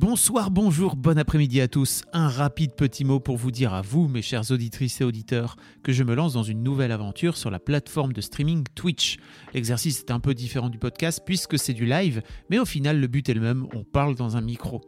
Bonsoir, bonjour, bon après-midi à tous. Un rapide petit mot pour vous dire à vous, mes chers auditrices et auditeurs, que je me lance dans une nouvelle aventure sur la plateforme de streaming Twitch. L'exercice est un peu différent du podcast puisque c'est du live, mais au final le but est le même, on parle dans un micro.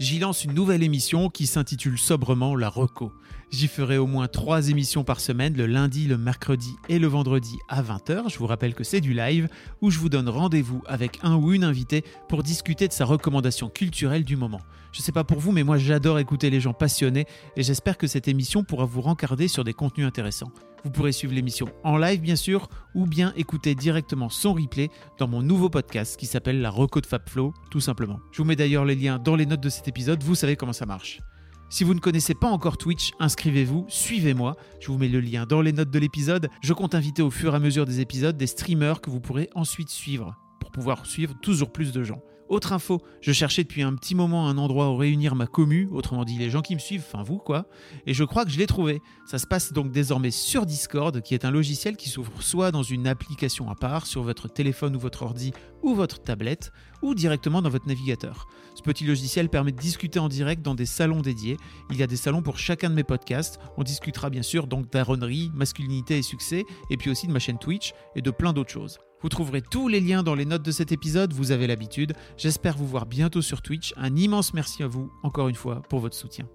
J'y lance une nouvelle émission qui s'intitule sobrement La Reco. J'y ferai au moins trois émissions par semaine, le lundi, le mercredi et le vendredi à 20h. Je vous rappelle que c'est du live où je vous donne rendez-vous avec un ou une invitée pour discuter de sa recommandation culturelle du moment. Je sais pas pour vous, mais moi j'adore écouter les gens passionnés et j'espère que cette émission pourra vous rencarder sur des contenus intéressants. Vous pourrez suivre l'émission en live bien sûr ou bien écouter directement son replay dans mon nouveau podcast qui s'appelle La Reco de Fabflow tout simplement. Je vous mets d'ailleurs les liens dans les notes de cet épisode, vous savez comment ça marche. Si vous ne connaissez pas encore Twitch, inscrivez-vous, suivez-moi. Je vous mets le lien dans les notes de l'épisode. Je compte inviter au fur et à mesure des épisodes des streamers que vous pourrez ensuite suivre pour pouvoir suivre toujours plus de gens. Autre info, je cherchais depuis un petit moment un endroit où réunir ma commu, autrement dit les gens qui me suivent, enfin vous quoi, et je crois que je l'ai trouvé. Ça se passe donc désormais sur Discord, qui est un logiciel qui s'ouvre soit dans une application à part, sur votre téléphone ou votre ordi ou votre tablette, ou directement dans votre navigateur. Ce petit logiciel permet de discuter en direct dans des salons dédiés. Il y a des salons pour chacun de mes podcasts. On discutera bien sûr donc d'aronnerie, masculinité et succès, et puis aussi de ma chaîne Twitch et de plein d'autres choses. Vous trouverez tous les liens dans les notes de cet épisode, vous avez l'habitude. J'espère vous voir bientôt sur Twitch. Un immense merci à vous, encore une fois, pour votre soutien.